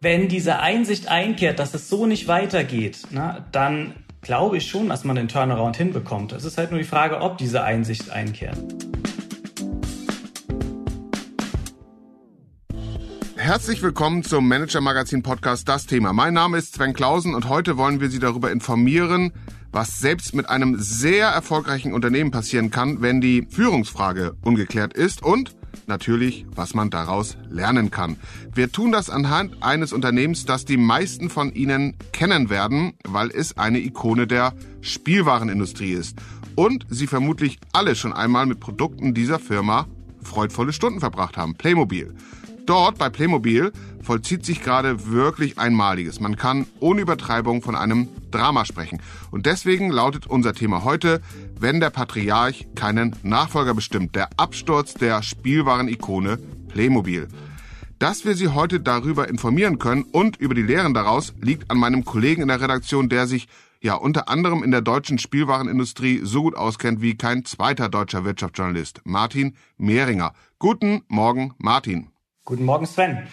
Wenn diese Einsicht einkehrt, dass es so nicht weitergeht, na, dann glaube ich schon, dass man den Turnaround hinbekommt. Es ist halt nur die Frage, ob diese Einsicht einkehrt. Herzlich willkommen zum Manager Magazin Podcast Das Thema. Mein Name ist Sven Klausen und heute wollen wir Sie darüber informieren, was selbst mit einem sehr erfolgreichen Unternehmen passieren kann, wenn die Führungsfrage ungeklärt ist und natürlich, was man daraus lernen kann. Wir tun das anhand eines Unternehmens, das die meisten von Ihnen kennen werden, weil es eine Ikone der Spielwarenindustrie ist und Sie vermutlich alle schon einmal mit Produkten dieser Firma freudvolle Stunden verbracht haben. Playmobil. Dort bei Playmobil vollzieht sich gerade wirklich Einmaliges. Man kann ohne Übertreibung von einem Drama sprechen. Und deswegen lautet unser Thema heute, wenn der Patriarch keinen Nachfolger bestimmt, der Absturz der Spielwaren-Ikone Playmobil. Dass wir Sie heute darüber informieren können und über die Lehren daraus, liegt an meinem Kollegen in der Redaktion, der sich ja unter anderem in der deutschen Spielwarenindustrie so gut auskennt wie kein zweiter deutscher Wirtschaftsjournalist, Martin Mehringer. Guten Morgen, Martin. Guten Morgen, Sven.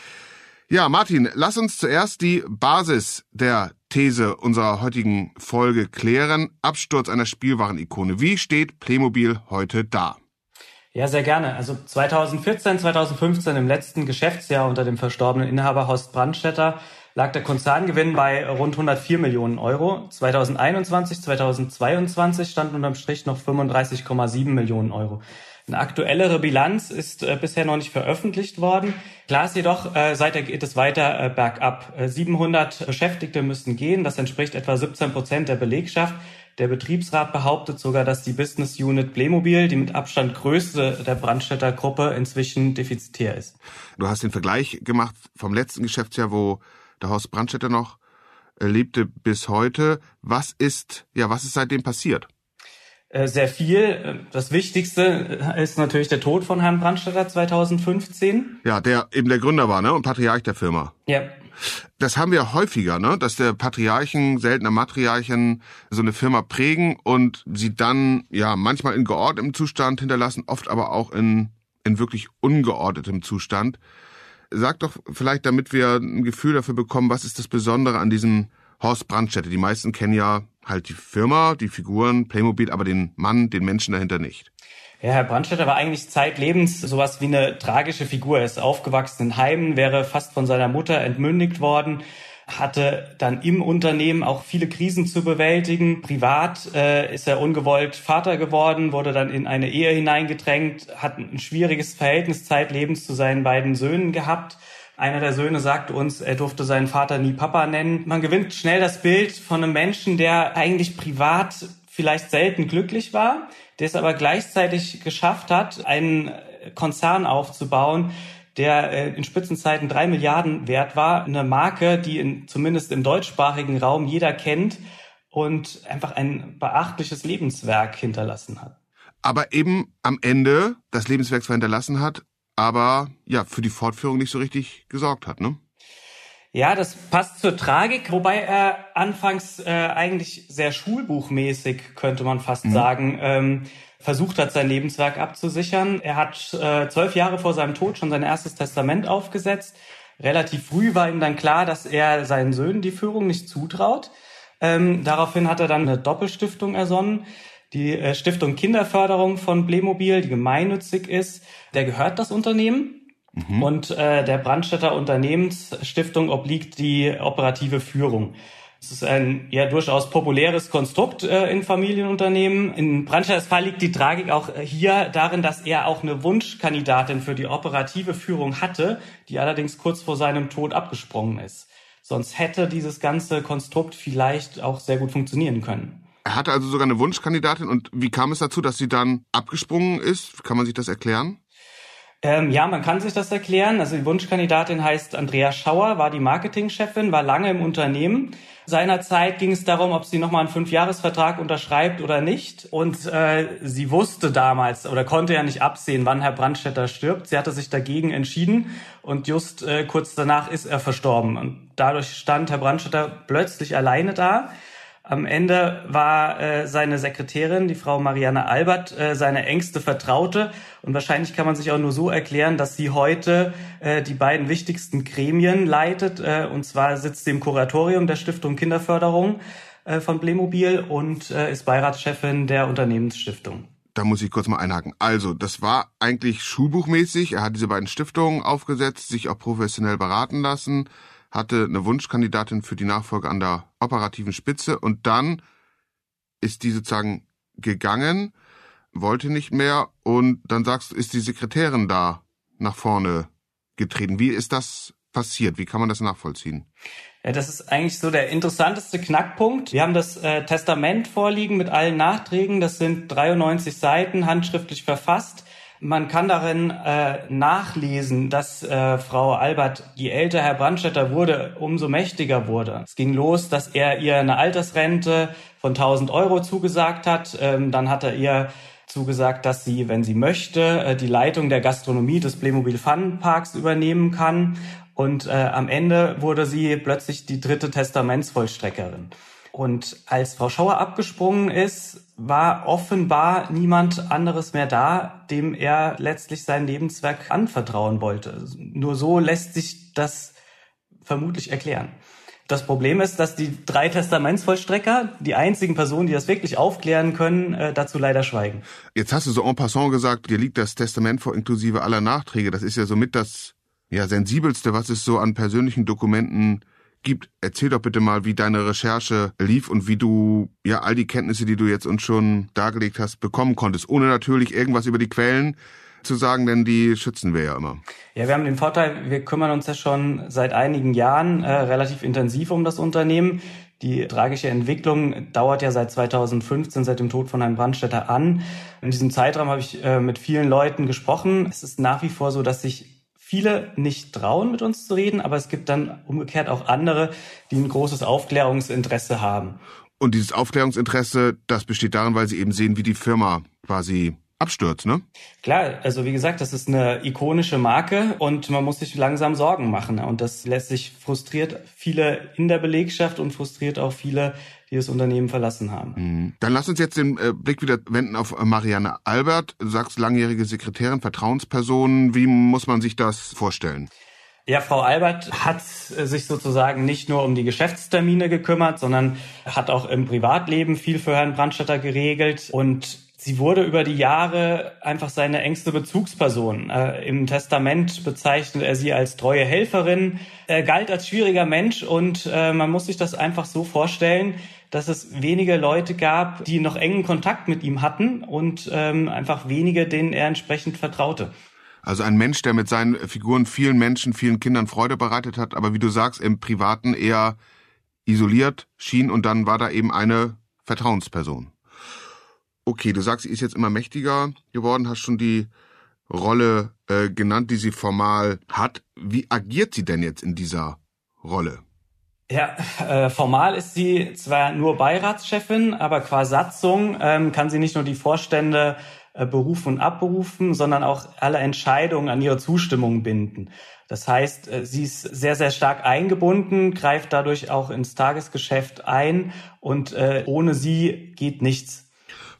Ja, Martin, lass uns zuerst die Basis der These unserer heutigen Folge klären. Absturz einer Spielwarenikone. Wie steht Playmobil heute da? Ja, sehr gerne. Also 2014, 2015 im letzten Geschäftsjahr unter dem verstorbenen Inhaber Horst Brandstätter lag der Konzerngewinn bei rund 104 Millionen Euro. 2021, 2022 standen unterm Strich noch 35,7 Millionen Euro. Eine aktuellere Bilanz ist äh, bisher noch nicht veröffentlicht worden. Klar ist jedoch, äh, seither geht es weiter äh, bergab. 700 Beschäftigte müssen gehen. Das entspricht etwa 17 Prozent der Belegschaft. Der Betriebsrat behauptet sogar, dass die Business Unit Playmobil, die mit Abstand größte der Brandstätter Gruppe, inzwischen defizitär ist. Du hast den Vergleich gemacht vom letzten Geschäftsjahr, wo der Horst Brandstätter noch lebte bis heute. Was ist, ja, was ist seitdem passiert? Äh, sehr viel. Das Wichtigste ist natürlich der Tod von Herrn Brandstätter 2015. Ja, der eben der Gründer war, ne? Und Patriarch der Firma. Ja. Das haben wir häufiger, ne? Dass der Patriarchen, seltener Matriarchen so eine Firma prägen und sie dann, ja, manchmal in geordnetem Zustand hinterlassen, oft aber auch in, in wirklich ungeordnetem Zustand. Sag doch vielleicht, damit wir ein Gefühl dafür bekommen, was ist das Besondere an diesem Horst Brandstätter? Die meisten kennen ja halt die Firma, die Figuren, Playmobil, aber den Mann, den Menschen dahinter nicht. Ja, Herr Brandstätter war eigentlich zeitlebens sowas wie eine tragische Figur. Er ist aufgewachsen in Heimen, wäre fast von seiner Mutter entmündigt worden, hatte dann im Unternehmen auch viele Krisen zu bewältigen. Privat äh, ist er ungewollt Vater geworden, wurde dann in eine Ehe hineingedrängt, hat ein schwieriges Verhältnis zeitlebens zu seinen beiden Söhnen gehabt einer der Söhne sagte uns, er durfte seinen Vater nie Papa nennen. Man gewinnt schnell das Bild von einem Menschen, der eigentlich privat vielleicht selten glücklich war, der es aber gleichzeitig geschafft hat, einen Konzern aufzubauen, der äh, in Spitzenzeiten drei Milliarden wert war. Eine Marke, die in, zumindest im deutschsprachigen Raum jeder kennt und einfach ein beachtliches Lebenswerk hinterlassen hat. Aber eben am Ende das Lebenswerk zwar hinterlassen hat, aber ja, für die Fortführung nicht so richtig gesorgt hat, ne? Ja, das passt zur Tragik, wobei er anfangs äh, eigentlich sehr schulbuchmäßig, könnte man fast mhm. sagen, ähm, versucht hat, sein Lebenswerk abzusichern. Er hat äh, zwölf Jahre vor seinem Tod schon sein erstes Testament aufgesetzt. Relativ früh war ihm dann klar, dass er seinen Söhnen die Führung nicht zutraut. Ähm, daraufhin hat er dann eine Doppelstiftung ersonnen die äh, Stiftung Kinderförderung von Playmobil, die gemeinnützig ist, der gehört das Unternehmen. Mhm. Und äh, der Brandstätter Unternehmensstiftung obliegt die operative Führung. Es ist ein ja durchaus populäres Konstrukt äh, in Familienunternehmen. In Brandstätters Fall liegt die Tragik auch hier darin, dass er auch eine Wunschkandidatin für die operative Führung hatte, die allerdings kurz vor seinem Tod abgesprungen ist. Sonst hätte dieses ganze Konstrukt vielleicht auch sehr gut funktionieren können. Er hatte also sogar eine Wunschkandidatin und wie kam es dazu, dass sie dann abgesprungen ist? Kann man sich das erklären? Ähm, ja, man kann sich das erklären. Also die Wunschkandidatin heißt Andrea Schauer, war die Marketingchefin, war lange im Unternehmen. Seinerzeit ging es darum, ob sie nochmal einen Fünfjahresvertrag unterschreibt oder nicht. Und äh, sie wusste damals oder konnte ja nicht absehen, wann Herr Brandstätter stirbt. Sie hatte sich dagegen entschieden und just äh, kurz danach ist er verstorben. Und dadurch stand Herr Brandstätter plötzlich alleine da. Am Ende war äh, seine Sekretärin, die Frau Marianne Albert, äh, seine engste Vertraute. Und wahrscheinlich kann man sich auch nur so erklären, dass sie heute äh, die beiden wichtigsten Gremien leitet. Äh, und zwar sitzt sie im Kuratorium der Stiftung Kinderförderung äh, von Playmobil und äh, ist Beiratschefin der Unternehmensstiftung. Da muss ich kurz mal einhaken. Also, das war eigentlich schulbuchmäßig. Er hat diese beiden Stiftungen aufgesetzt, sich auch professionell beraten lassen hatte eine Wunschkandidatin für die Nachfolge an der operativen Spitze und dann ist die sozusagen gegangen, wollte nicht mehr und dann sagst du, ist die Sekretärin da nach vorne getreten. Wie ist das passiert? Wie kann man das nachvollziehen? Ja, das ist eigentlich so der interessanteste Knackpunkt. Wir haben das äh, Testament vorliegen mit allen Nachträgen. Das sind 93 Seiten, handschriftlich verfasst. Man kann darin äh, nachlesen, dass äh, Frau Albert, je älter Herr Brandstätter wurde, umso mächtiger wurde. Es ging los, dass er ihr eine Altersrente von 1000 Euro zugesagt hat. Ähm, dann hat er ihr zugesagt, dass sie, wenn sie möchte, äh, die Leitung der Gastronomie des Playmobil Fun Parks übernehmen kann. Und äh, am Ende wurde sie plötzlich die dritte Testamentsvollstreckerin. Und als Frau Schauer abgesprungen ist, war offenbar niemand anderes mehr da, dem er letztlich sein Lebenswerk anvertrauen wollte. Nur so lässt sich das vermutlich erklären. Das Problem ist, dass die drei Testamentsvollstrecker, die einzigen Personen, die das wirklich aufklären können, äh, dazu leider schweigen. Jetzt hast du so en passant gesagt, dir liegt das Testament vor inklusive aller Nachträge. Das ist ja somit das ja, sensibelste, was es so an persönlichen Dokumenten gibt. Erzähl doch bitte mal, wie deine Recherche lief und wie du ja all die Kenntnisse, die du jetzt uns schon dargelegt hast, bekommen konntest, ohne natürlich irgendwas über die Quellen zu sagen, denn die schützen wir ja immer. Ja, wir haben den Vorteil, wir kümmern uns ja schon seit einigen Jahren äh, relativ intensiv um das Unternehmen. Die tragische Entwicklung dauert ja seit 2015, seit dem Tod von Herrn Brandstätter an. In diesem Zeitraum habe ich äh, mit vielen Leuten gesprochen. Es ist nach wie vor so, dass sich viele nicht trauen, mit uns zu reden, aber es gibt dann umgekehrt auch andere, die ein großes Aufklärungsinteresse haben. Und dieses Aufklärungsinteresse, das besteht darin, weil sie eben sehen, wie die Firma quasi abstürzt, ne? Klar, also wie gesagt, das ist eine ikonische Marke und man muss sich langsam Sorgen machen. Und das lässt sich frustriert viele in der Belegschaft und frustriert auch viele, die das Unternehmen verlassen haben. Mhm. Dann lass uns jetzt den äh, Blick wieder wenden auf Marianne Albert. Du sagst langjährige Sekretärin, Vertrauensperson. Wie muss man sich das vorstellen? Ja, Frau Albert hat sich sozusagen nicht nur um die Geschäftstermine gekümmert, sondern hat auch im Privatleben viel für Herrn Brandstätter geregelt und sie wurde über die Jahre einfach seine engste Bezugsperson. Äh, Im Testament bezeichnet er sie als treue Helferin. Er galt als schwieriger Mensch und äh, man muss sich das einfach so vorstellen, dass es wenige Leute gab, die noch engen Kontakt mit ihm hatten und ähm, einfach wenige, denen er entsprechend vertraute. Also ein Mensch, der mit seinen Figuren vielen Menschen, vielen Kindern Freude bereitet hat, aber wie du sagst, im Privaten eher isoliert schien und dann war da eben eine Vertrauensperson. Okay, du sagst, sie ist jetzt immer mächtiger geworden, hast schon die Rolle äh, genannt, die sie formal hat. Wie agiert sie denn jetzt in dieser Rolle? Ja, äh, formal ist sie zwar nur Beiratschefin, aber qua Satzung ähm, kann sie nicht nur die Vorstände äh, berufen und abberufen, sondern auch alle Entscheidungen an ihre Zustimmung binden. Das heißt, äh, sie ist sehr, sehr stark eingebunden, greift dadurch auch ins Tagesgeschäft ein und äh, ohne sie geht nichts.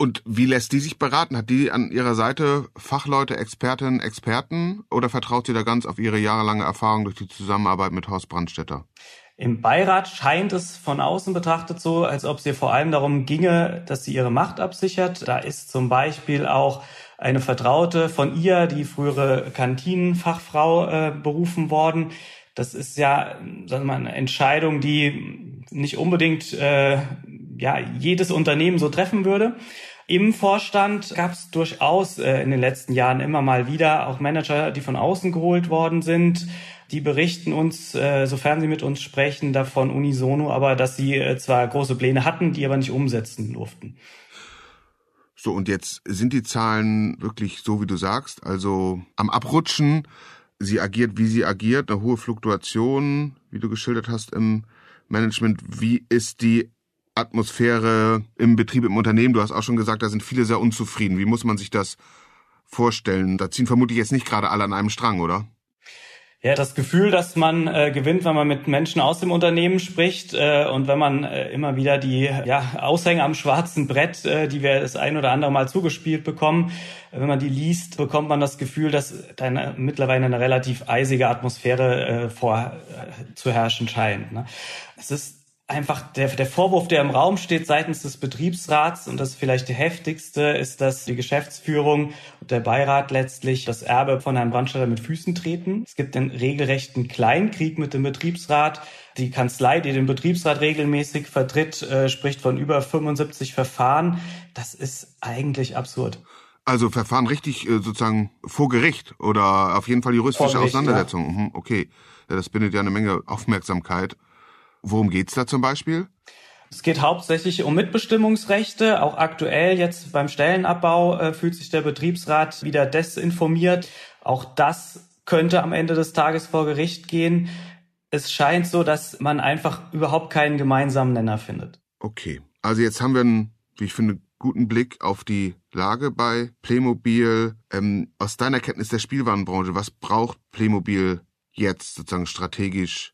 Und wie lässt die sich beraten? Hat die an ihrer Seite Fachleute, Expertinnen, Experten oder vertraut sie da ganz auf ihre jahrelange Erfahrung durch die Zusammenarbeit mit Horst Brandstätter? Im Beirat scheint es von außen betrachtet so, als ob es ihr vor allem darum ginge, dass sie ihre Macht absichert. Da ist zum Beispiel auch eine Vertraute von ihr, die frühere Kantinenfachfrau, äh, berufen worden. Das ist ja, sagen wir mal, eine Entscheidung, die nicht unbedingt äh, ja jedes Unternehmen so treffen würde. Im Vorstand gab es durchaus äh, in den letzten Jahren immer mal wieder auch Manager, die von außen geholt worden sind die berichten uns, äh, sofern sie mit uns sprechen, davon unisono, aber dass sie äh, zwar große Pläne hatten, die aber nicht umsetzen durften. So, und jetzt sind die Zahlen wirklich so, wie du sagst, also am Abrutschen. Sie agiert, wie sie agiert, eine hohe Fluktuation, wie du geschildert hast im Management. Wie ist die Atmosphäre im Betrieb, im Unternehmen? Du hast auch schon gesagt, da sind viele sehr unzufrieden. Wie muss man sich das vorstellen? Da ziehen vermutlich jetzt nicht gerade alle an einem Strang, oder? Ja, das Gefühl, dass man äh, gewinnt, wenn man mit Menschen aus dem Unternehmen spricht äh, und wenn man äh, immer wieder die ja, Aushänge am schwarzen Brett, äh, die wir das ein oder andere Mal zugespielt bekommen, wenn man die liest, bekommt man das Gefühl, dass da eine, mittlerweile eine relativ eisige Atmosphäre äh, vor äh, zu herrschen scheint. Ne? Es ist einfach der, der Vorwurf, der im Raum steht seitens des Betriebsrats, und das ist vielleicht der heftigste, ist, dass die Geschäftsführung und der Beirat letztlich das Erbe von Herrn Brandstetter mit Füßen treten. Es gibt einen regelrechten Kleinkrieg mit dem Betriebsrat. Die Kanzlei, die den Betriebsrat regelmäßig vertritt, äh, spricht von über 75 Verfahren. Das ist eigentlich absurd. Also Verfahren richtig äh, sozusagen vor Gericht oder auf jeden Fall juristische Gericht, Auseinandersetzung. Ja. Mhm, okay, ja, das bindet ja eine Menge Aufmerksamkeit. Worum geht's da zum Beispiel? Es geht hauptsächlich um Mitbestimmungsrechte. Auch aktuell jetzt beim Stellenabbau äh, fühlt sich der Betriebsrat wieder desinformiert. Auch das könnte am Ende des Tages vor Gericht gehen. Es scheint so, dass man einfach überhaupt keinen gemeinsamen Nenner findet. Okay, also jetzt haben wir einen, wie ich finde, guten Blick auf die Lage bei Playmobil. Ähm, aus deiner Kenntnis der Spielwarenbranche, was braucht Playmobil jetzt sozusagen strategisch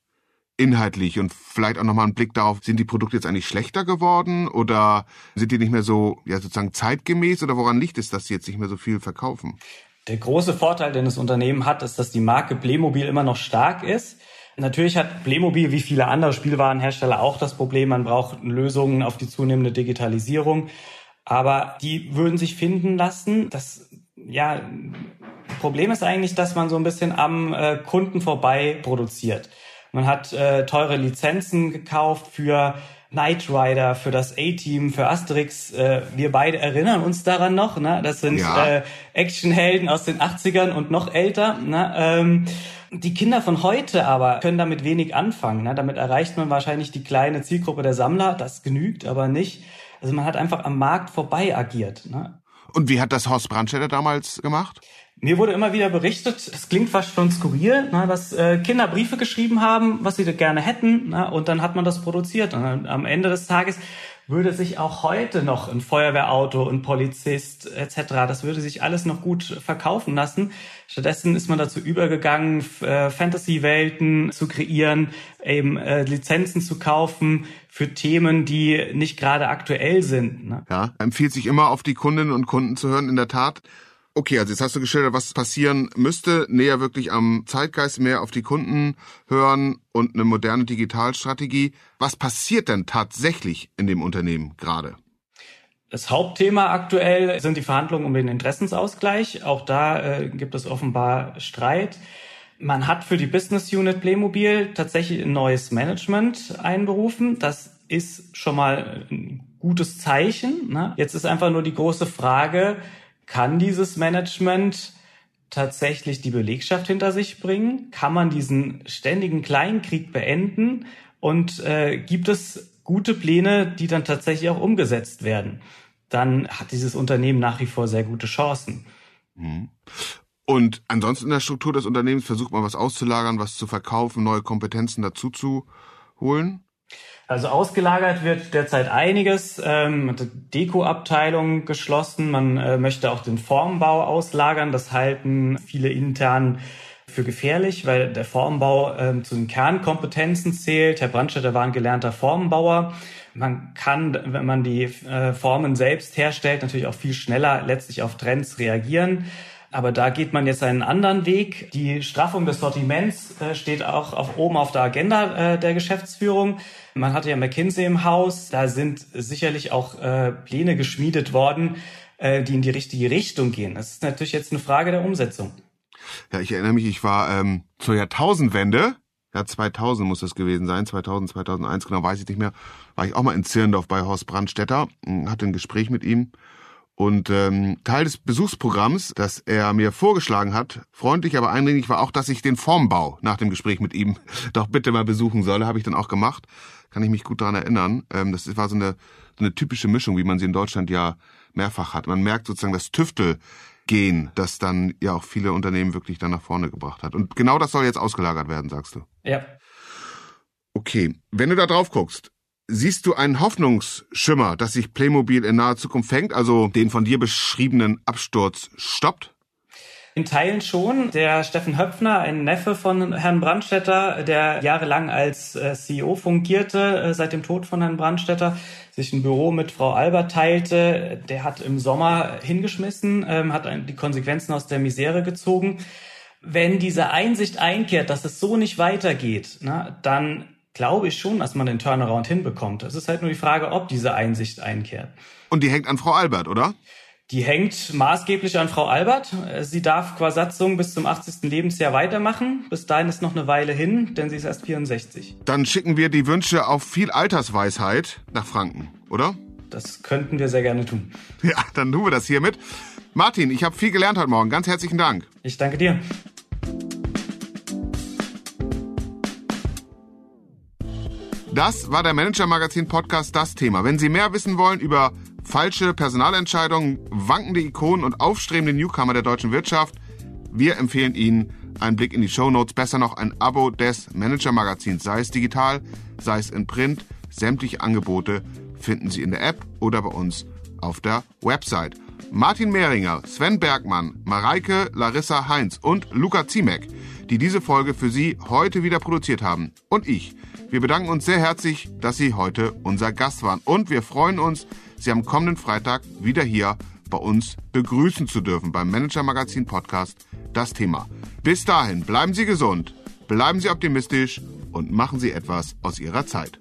inhaltlich und vielleicht auch nochmal einen Blick darauf, sind die Produkte jetzt eigentlich schlechter geworden oder sind die nicht mehr so, ja, sozusagen zeitgemäß oder woran liegt es, dass sie jetzt nicht mehr so viel verkaufen? Der große Vorteil, den das Unternehmen hat, ist, dass die Marke Playmobil immer noch stark ist. Natürlich hat Playmobil wie viele andere Spielwarenhersteller auch das Problem, man braucht Lösungen auf die zunehmende Digitalisierung. Aber die würden sich finden lassen. Das, ja, Problem ist eigentlich, dass man so ein bisschen am äh, Kunden vorbei produziert. Man hat äh, teure Lizenzen gekauft für Knight Rider, für das A-Team, für Asterix. Äh, wir beide erinnern uns daran noch. Ne? Das sind ja. äh, Actionhelden aus den 80ern und noch älter. Ne? Ähm, die Kinder von heute aber können damit wenig anfangen. Ne? Damit erreicht man wahrscheinlich die kleine Zielgruppe der Sammler. Das genügt aber nicht. Also man hat einfach am Markt vorbei agiert. Ne? Und wie hat das Horst Brandstätter damals gemacht? Mir wurde immer wieder berichtet, es klingt fast schon skurril, ne, dass äh, Kinder Briefe geschrieben haben, was sie gerne hätten, ne, und dann hat man das produziert. Und am Ende des Tages würde sich auch heute noch ein Feuerwehrauto, ein Polizist etc., das würde sich alles noch gut verkaufen lassen. Stattdessen ist man dazu übergegangen, äh, Fantasy-Welten zu kreieren, eben äh, Lizenzen zu kaufen für Themen, die nicht gerade aktuell sind. Ne? Ja, empfiehlt sich immer auf die Kundinnen und Kunden zu hören, in der Tat. Okay, also jetzt hast du geschildert, was passieren müsste. Näher wirklich am Zeitgeist, mehr auf die Kunden hören und eine moderne Digitalstrategie. Was passiert denn tatsächlich in dem Unternehmen gerade? Das Hauptthema aktuell sind die Verhandlungen um den Interessensausgleich. Auch da äh, gibt es offenbar Streit. Man hat für die Business Unit Playmobil tatsächlich ein neues Management einberufen. Das ist schon mal ein gutes Zeichen. Ne? Jetzt ist einfach nur die große Frage, kann dieses Management tatsächlich die Belegschaft hinter sich bringen? Kann man diesen ständigen Kleinkrieg beenden? Und äh, gibt es gute Pläne, die dann tatsächlich auch umgesetzt werden? Dann hat dieses Unternehmen nach wie vor sehr gute Chancen. Mhm. Und ansonsten in der Struktur des Unternehmens versucht man was auszulagern, was zu verkaufen, neue Kompetenzen dazu zu holen? Also ausgelagert wird derzeit einiges. Ähm, man hat die Deko-Abteilung geschlossen. Man äh, möchte auch den Formbau auslagern. Das halten viele intern für gefährlich, weil der Formbau ähm, zu den Kernkompetenzen zählt. Herr Brandstätter war ein gelernter Formbauer. Man kann, wenn man die äh, Formen selbst herstellt, natürlich auch viel schneller letztlich auf Trends reagieren. Aber da geht man jetzt einen anderen Weg. Die Straffung des Sortiments äh, steht auch auf, oben auf der Agenda äh, der Geschäftsführung. Man hatte ja McKinsey im Haus. Da sind sicherlich auch äh, Pläne geschmiedet worden, äh, die in die richtige Richtung gehen. Das ist natürlich jetzt eine Frage der Umsetzung. Ja, ich erinnere mich, ich war ähm, zur Jahrtausendwende, ja 2000 muss das gewesen sein, 2000, 2001, genau weiß ich nicht mehr, war ich auch mal in Zirndorf bei Horst Brandstetter, hatte ein Gespräch mit ihm und ähm, Teil des Besuchsprogramms, das er mir vorgeschlagen hat, freundlich, aber eindringlich war auch, dass ich den Formbau nach dem Gespräch mit ihm doch bitte mal besuchen solle. Habe ich dann auch gemacht. Kann ich mich gut daran erinnern. Ähm, das war so eine, so eine typische Mischung, wie man sie in Deutschland ja mehrfach hat. Man merkt sozusagen das Tüftelgehen, das dann ja auch viele Unternehmen wirklich dann nach vorne gebracht hat. Und genau das soll jetzt ausgelagert werden, sagst du. Ja. Okay, wenn du da drauf guckst, Siehst du einen Hoffnungsschimmer, dass sich Playmobil in naher Zukunft fängt, also den von dir beschriebenen Absturz stoppt? In Teilen schon. Der Steffen Höpfner, ein Neffe von Herrn Brandstetter, der jahrelang als äh, CEO fungierte, äh, seit dem Tod von Herrn Brandstetter, sich ein Büro mit Frau Albert teilte, der hat im Sommer hingeschmissen, ähm, hat die Konsequenzen aus der Misere gezogen. Wenn diese Einsicht einkehrt, dass es so nicht weitergeht, na, dann glaube ich schon, dass man den Turnaround hinbekommt. Es ist halt nur die Frage, ob diese Einsicht einkehrt. Und die hängt an Frau Albert, oder? Die hängt maßgeblich an Frau Albert. Sie darf qua Satzung bis zum 80. Lebensjahr weitermachen. Bis dahin ist noch eine Weile hin, denn sie ist erst 64. Dann schicken wir die Wünsche auf viel Altersweisheit nach Franken, oder? Das könnten wir sehr gerne tun. Ja, dann tun wir das hiermit. Martin, ich habe viel gelernt heute Morgen. Ganz herzlichen Dank. Ich danke dir. Das war der Manager Magazin Podcast Das Thema. Wenn Sie mehr wissen wollen über falsche Personalentscheidungen, wankende Ikonen und aufstrebende Newcomer der deutschen Wirtschaft. Wir empfehlen Ihnen einen Blick in die Show Notes, besser noch ein Abo des Manager Magazins, sei es digital, sei es in Print. Sämtliche Angebote finden Sie in der App oder bei uns auf der Website. Martin Mehringer, Sven Bergmann, Mareike Larissa Heinz und Luca Ziemek, die diese Folge für Sie heute wieder produziert haben. Und ich. Wir bedanken uns sehr herzlich, dass Sie heute unser Gast waren. Und wir freuen uns, Sie am kommenden Freitag wieder hier bei uns begrüßen zu dürfen beim Manager Magazin Podcast das Thema. Bis dahin bleiben Sie gesund, bleiben Sie optimistisch und machen Sie etwas aus Ihrer Zeit.